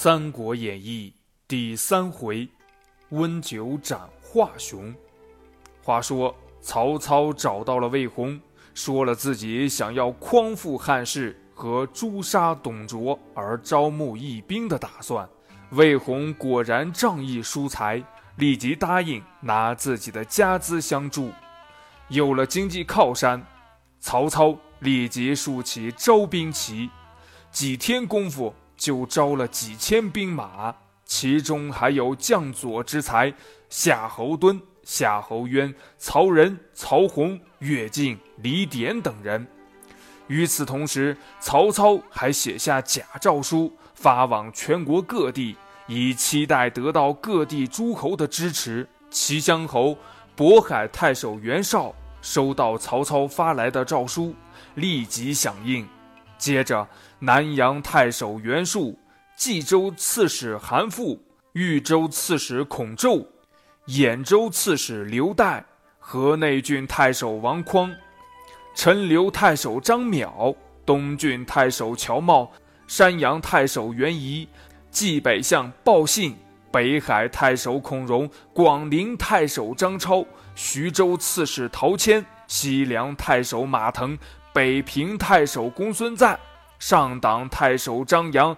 三国演义》第三回，温酒斩华雄。话说曹操找到了魏红，说了自己想要匡复汉室和诛杀董卓而招募义兵的打算。魏红果然仗义疏财，立即答应拿自己的家资相助。有了经济靠山，曹操立即竖起招兵旗，几天功夫。就招了几千兵马，其中还有将佐之才夏侯惇、夏侯渊、曹仁、曹洪、乐进、李典等人。与此同时，曹操还写下假诏书，发往全国各地，以期待得到各地诸侯的支持。齐襄侯渤海太守袁绍收到曹操发来的诏书，立即响应。接着，南阳太守袁术、冀州刺史韩馥、豫州刺史孔宙、兖州刺史刘岱、河内郡太守王匡、陈留太守张邈、东郡太守乔瑁、山阳太守袁仪、冀北相鲍信、北海太守孔融、广陵太守张超、徐州刺史陶谦、西凉太守马腾。北平太守公孙瓒、上党太守张扬、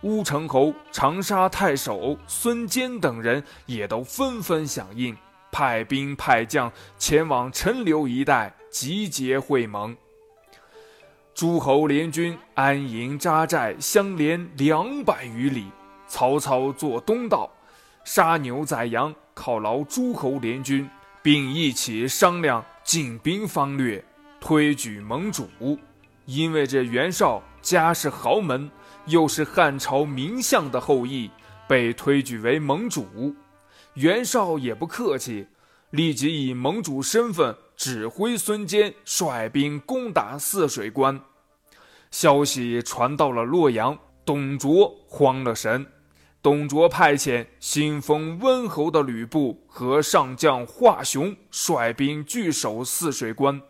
乌程侯、长沙太守孙坚等人也都纷纷响应，派兵派将前往陈留一带集结会盟。诸侯联军安营扎寨，相连两百余里。曹操坐东道，杀牛宰羊，犒劳诸侯联军，并一起商量进兵方略。推举盟主，因为这袁绍家世豪门，又是汉朝名相的后裔，被推举为盟主。袁绍也不客气，立即以盟主身份指挥孙坚率兵攻打泗水关。消息传到了洛阳，董卓慌了神。董卓派遣新封温侯的吕布和上将华雄率兵据守泗水关。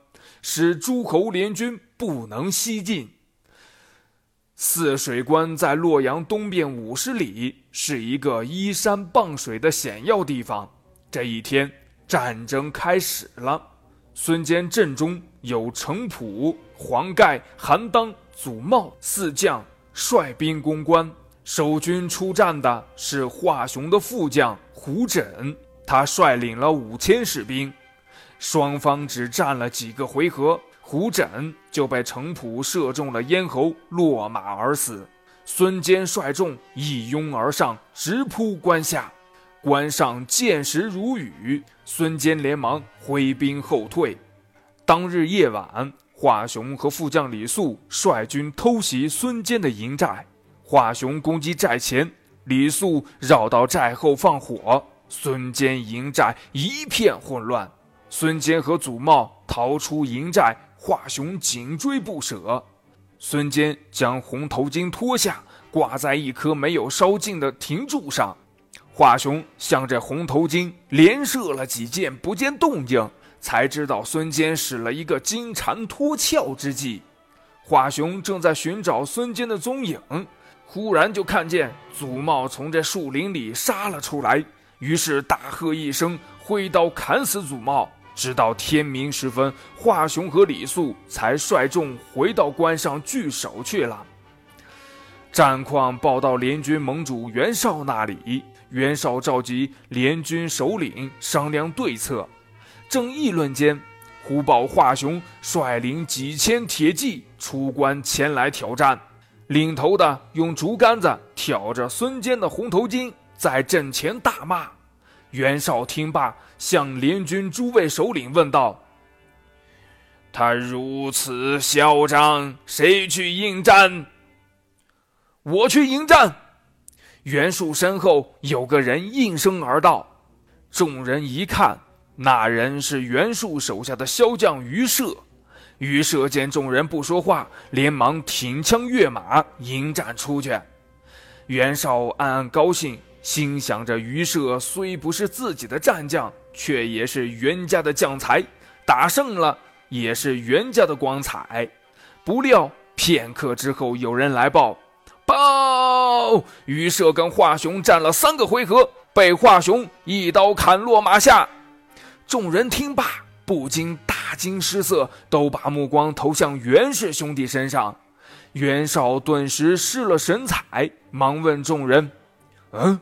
使诸侯联军不能西进。泗水关在洛阳东边五十里，是一个依山傍水的险要地方。这一天，战争开始了。孙坚阵中有程普、黄盖、韩当、祖茂四将率兵攻关。守军出战的是华雄的副将胡轸，他率领了五千士兵。双方只战了几个回合，胡轸就被程普射中了咽喉，落马而死。孙坚率众一拥而上，直扑关下，关上箭石如雨。孙坚连忙挥兵后退。当日夜晚，华雄和副将李肃率军偷袭孙坚的营寨，华雄攻击寨前，李肃绕到寨后放火，孙坚营寨一片混乱。孙坚和祖茂逃出营寨，华雄紧追不舍。孙坚将红头巾脱下，挂在一棵没有烧尽的亭柱上。华雄向这红头巾连射了几箭，不见动静，才知道孙坚使了一个金蝉脱壳之计。华雄正在寻找孙坚的踪影，忽然就看见祖茂从这树林里杀了出来，于是大喝一声，挥刀砍死祖茂。直到天明时分，华雄和李肃才率众回到关上据守去了。战况报到联军盟主袁绍那里，袁绍召集联军首领商量对策。正议论间，忽报华雄率领几千铁骑出关前来挑战，领头的用竹竿子挑着孙坚的红头巾，在阵前大骂。袁绍听罢，向联军诸位首领问道：“他如此嚣张，谁去应战？”“我去迎战。”袁术身后有个人应声而道。众人一看，那人是袁术手下的骁将于射。于射见众人不说话，连忙挺枪跃马迎战出去。袁绍暗暗高兴。心想着，于射虽不是自己的战将，却也是袁家的将才，打胜了也是袁家的光彩。不料片刻之后，有人来报：报报！于社跟华雄战了三个回合，被华雄一刀砍落马下。众人听罢，不禁大惊失色，都把目光投向袁氏兄弟身上。袁绍顿时失了神采，忙问众人：“嗯，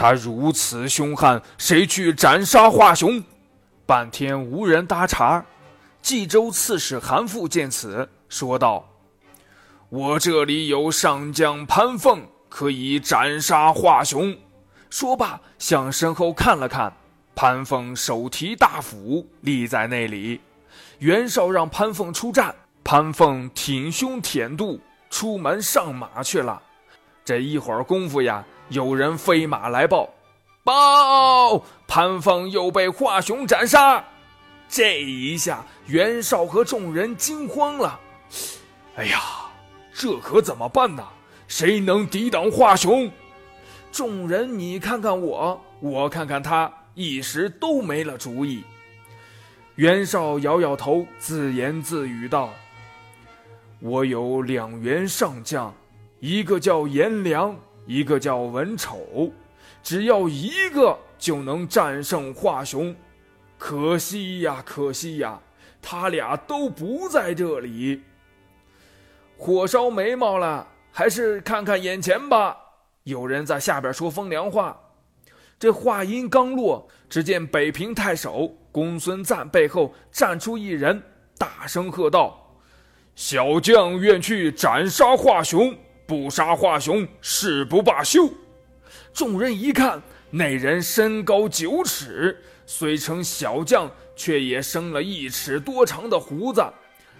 他如此凶悍，谁去斩杀华雄？”半天无人搭茬。冀州刺史韩馥见此，说道：“我这里有上将潘凤，可以斩杀华雄。”说罢，向身后看了看，潘凤手提大斧立在那里。袁绍让潘凤出战。潘凤挺胸舔肚，出门上马去了。这一会儿功夫呀，有人飞马来报：报潘凤又被华雄斩杀。这一下，袁绍和众人惊慌了。哎呀，这可怎么办呢？谁能抵挡华雄？众人你看看我，我看看他，一时都没了主意。袁绍摇摇头，自言自语道。我有两员上将，一个叫颜良，一个叫文丑，只要一个就能战胜华雄。可惜呀，可惜呀，他俩都不在这里。火烧眉毛了，还是看看眼前吧。有人在下边说风凉话。这话音刚落，只见北平太守公孙瓒背后站出一人，大声喝道。小将愿去斩杀华雄，不杀华雄，誓不罢休。众人一看，那人身高九尺，虽称小将，却也生了一尺多长的胡子。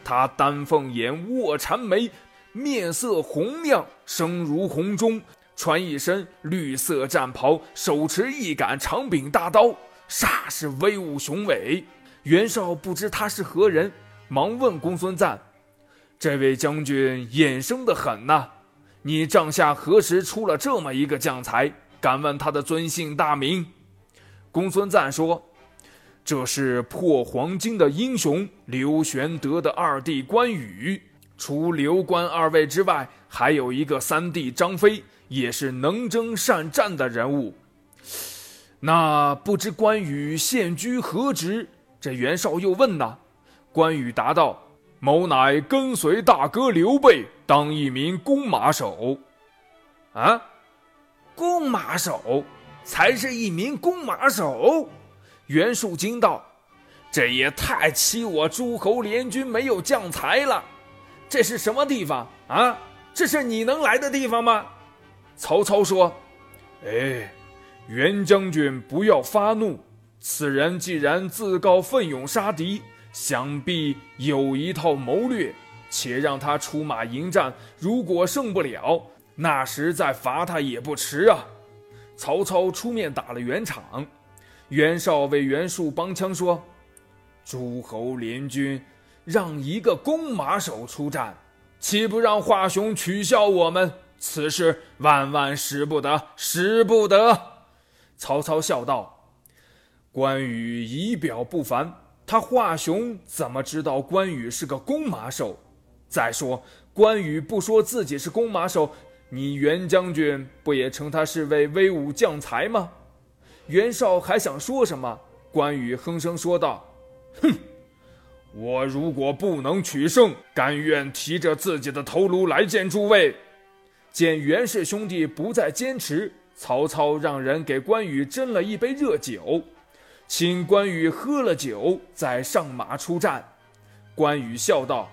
他丹凤眼，卧蚕眉，面色红亮，声如洪钟，穿一身绿色战袍，手持一杆长柄大刀，煞是威武雄伟。袁绍不知他是何人，忙问公孙瓒。这位将军眼生的很呐，你帐下何时出了这么一个将才？敢问他的尊姓大名？公孙瓒说：“这是破黄金的英雄刘玄德的二弟关羽。除刘关二位之外，还有一个三弟张飞，也是能征善战的人物。那不知关羽现居何职？”这袁绍又问呐，关羽答道。某乃跟随大哥刘备当一名弓马手，啊，弓马手才是一名弓马手。袁术惊道：“这也太欺我诸侯联军没有将才了！这是什么地方啊？这是你能来的地方吗？”曹操说：“哎，袁将军不要发怒，此人既然自告奋勇杀敌。”想必有一套谋略，且让他出马迎战。如果胜不了，那时再罚他也不迟啊！曹操出面打了圆场，袁绍为袁术帮腔说：“诸侯联军让一个弓马手出战，岂不让华雄取笑我们？此事万万使不得，使不得！”曹操笑道：“关羽仪表不凡。”他华雄怎么知道关羽是个弓马手？再说关羽不说自己是弓马手，你袁将军不也称他是位威武将才吗？袁绍还想说什么，关羽哼声说道：“哼，我如果不能取胜，甘愿提着自己的头颅来见诸位。”见袁氏兄弟不再坚持，曹操让人给关羽斟了一杯热酒。请关羽喝了酒，再上马出战。关羽笑道：“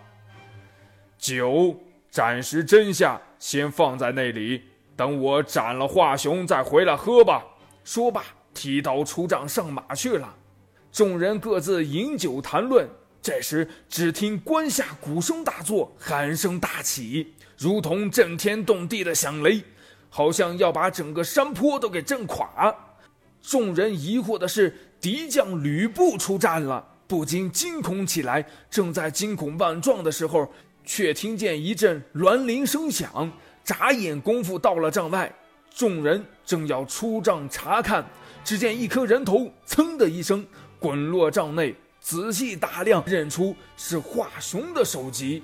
酒暂时斟下，先放在那里，等我斩了华雄再回来喝吧。”说罢，提刀出帐上马去了。众人各自饮酒谈论。这时，只听关下鼓声大作，喊声大起，如同震天动地的响雷，好像要把整个山坡都给震垮。众人疑惑的是。敌将吕布出战了，不禁惊恐起来。正在惊恐万状的时候，却听见一阵銮铃声响。眨眼功夫到了帐外，众人正要出帐查看，只见一颗人头“噌”的一声滚落帐内。仔细打量，认出是华雄的首级。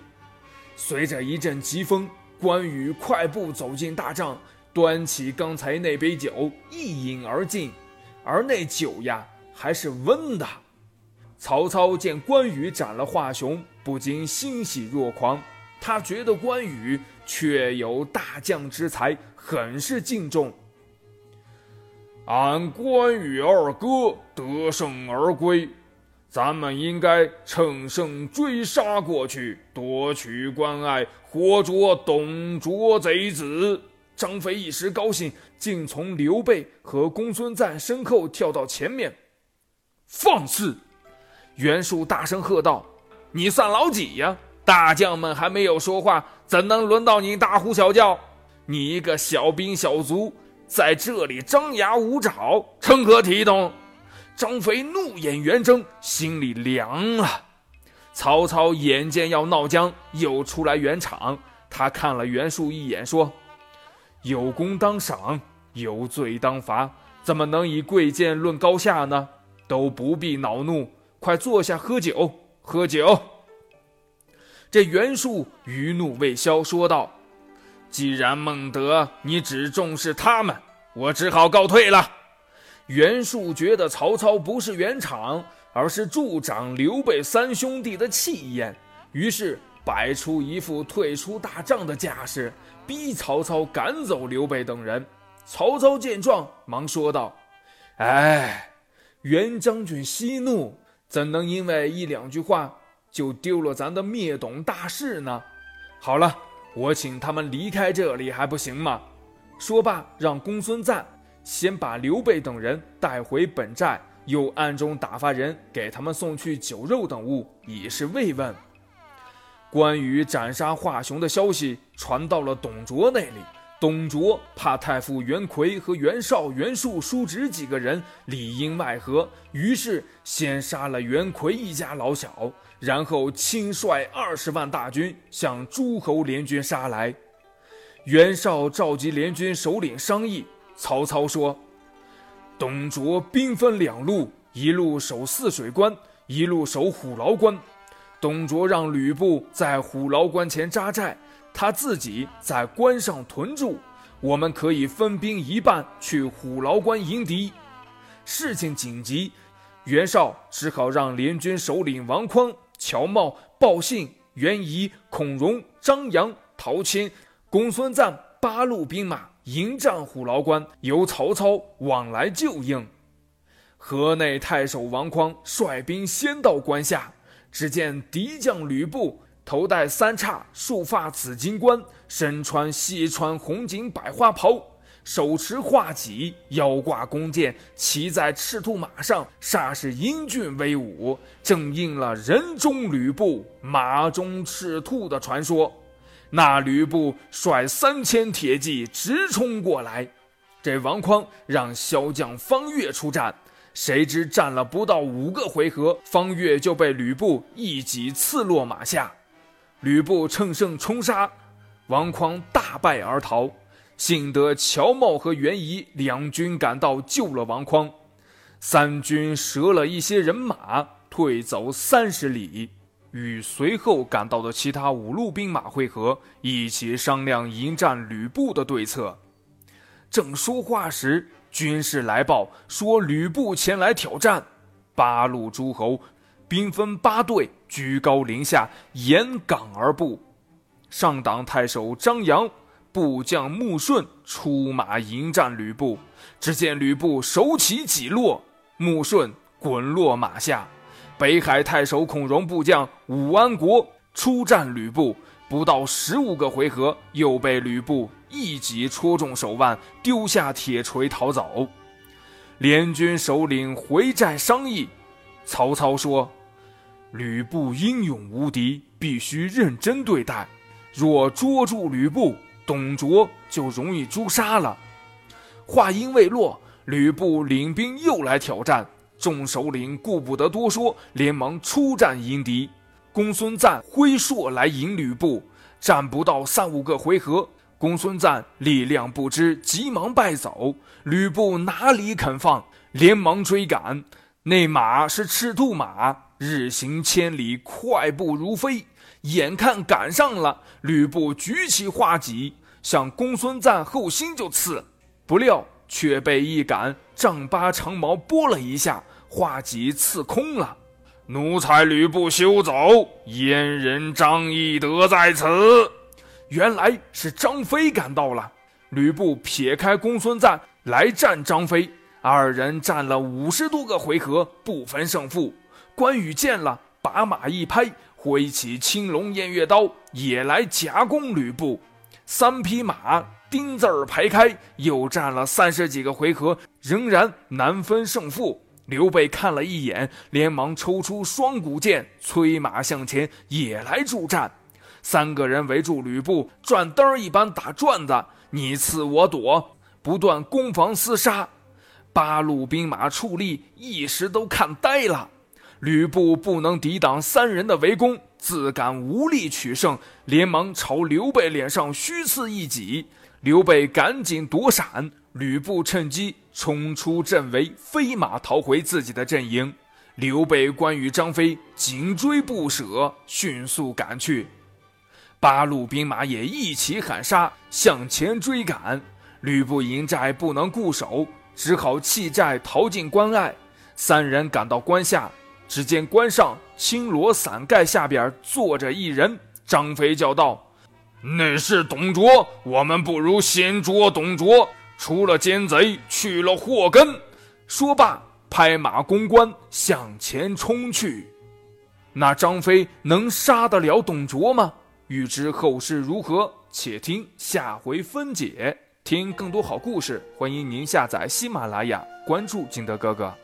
随着一阵疾风，关羽快步走进大帐，端起刚才那杯酒一饮而尽，而那酒呀还是温的。曹操见关羽斩了华雄，不禁欣喜若狂。他觉得关羽确有大将之才，很是敬重。俺关羽二哥得胜而归，咱们应该乘胜追杀过去，夺取关隘，活捉董卓贼子。张飞一时高兴，竟从刘备和公孙瓒身后跳到前面。放肆！袁术大声喝道：“你算老几呀？大将们还没有说话，怎能轮到你大呼小叫？你一个小兵小卒！”在这里张牙舞爪，成何体统？张飞怒眼圆睁，心里凉了。曹操眼见要闹僵，又出来圆场。他看了袁术一眼，说：“有功当赏，有罪当罚，怎么能以贵贱论高下呢？都不必恼怒，快坐下喝酒，喝酒。”这袁术余怒未消，说道。既然孟德你只重视他们，我只好告退了。袁术觉得曹操不是圆场，而是助长刘备三兄弟的气焰，于是摆出一副退出大帐的架势，逼曹操赶走刘备等人。曹操见状，忙说道：“哎，袁将军息怒，怎能因为一两句话就丢了咱的灭董大事呢？好了。”我请他们离开这里还不行吗？说罢，让公孙瓒先把刘备等人带回本寨，又暗中打发人给他们送去酒肉等物，以示慰问。关羽斩杀华雄的消息传到了董卓那里，董卓怕太傅袁奎和袁绍、袁术叔侄几个人里应外合，于是先杀了袁奎一家老小。然后亲率二十万大军向诸侯联军杀来，袁绍召集联军首领商议。曹操说：“董卓兵分两路，一路守泗水关，一路守虎牢关。董卓让吕布在虎牢关前扎寨，他自己在关上屯驻。我们可以分兵一半去虎牢关迎敌。事情紧急，袁绍只好让联军首领王匡。”乔瑁、鲍信、袁仪、孔融、张扬、陶谦、公孙瓒八路兵马迎战虎牢关，由曹操往来救应。河内太守王匡率兵先到关下，只见敌将吕布头戴三叉，束发紫金冠，身穿西川红锦百花袍。手持画戟，腰挂弓箭，骑在赤兔马上，煞是英俊威武，正应了“人中吕布，马中赤兔”的传说。那吕布率三千铁骑直冲过来，这王匡让骁将方悦出战，谁知战了不到五个回合，方悦就被吕布一戟刺落马下。吕布乘胜冲杀，王匡大败而逃。幸得乔瑁和袁仪两军赶到，救了王匡。三军折了一些人马，退走三十里，与随后赶到的其他五路兵马会合，一起商量迎战吕布的对策。正说话时，军士来报说吕布前来挑战。八路诸侯兵分八队，居高临下，沿岗而布。上党太守张扬。部将穆顺出马迎战吕布，只见吕布手起戟落，穆顺滚落马下。北海太守孔融部将武安国出战吕布，不到十五个回合，又被吕布一戟戳中手腕，丢下铁锤逃走。联军首领回寨商议，曹操说：“吕布英勇无敌，必须认真对待。若捉住吕布，”董卓就容易诛杀了。话音未落，吕布领兵又来挑战，众首领顾不得多说，连忙出战迎敌。公孙瓒挥槊来迎吕布，战不到三五个回合，公孙瓒力量不支，急忙败走。吕布哪里肯放，连忙追赶。那马是赤兔马，日行千里，快步如飞。眼看赶上了，吕布举起画戟，向公孙瓒后心就刺，不料却被一杆丈八长矛拨了一下，画戟刺空了。奴才吕布休走，阉人张翼德在此。原来是张飞赶到了。吕布撇开公孙瓒来战张飞，二人战了五十多个回合，不分胜负。关羽见了，把马一拍，挥起青龙偃月刀，也来夹攻吕布。三匹马丁字儿排开，又战了三十几个回合，仍然难分胜负。刘备看了一眼，连忙抽出双股剑，催马向前，也来助战。三个人围住吕布，转灯一般打转子，你刺我躲，不断攻防厮杀。八路兵马矗立，一时都看呆了。吕布不能抵挡三人的围攻，自感无力取胜，连忙朝刘备脸上虚刺一戟。刘备赶紧躲闪，吕布趁机冲出阵围，飞马逃回自己的阵营。刘备、关羽、张飞紧追不舍，迅速赶去。八路兵马也一起喊杀，向前追赶。吕布营寨不能固守，只好弃寨逃进关隘。三人赶到关下，只见关上青罗伞盖下边坐着一人。张飞叫道。那是董卓，我们不如先捉董卓，除了奸贼，去了祸根。说罢，拍马攻关，向前冲去。那张飞能杀得了董卓吗？欲知后事如何，且听下回分解。听更多好故事，欢迎您下载喜马拉雅，关注金德哥哥。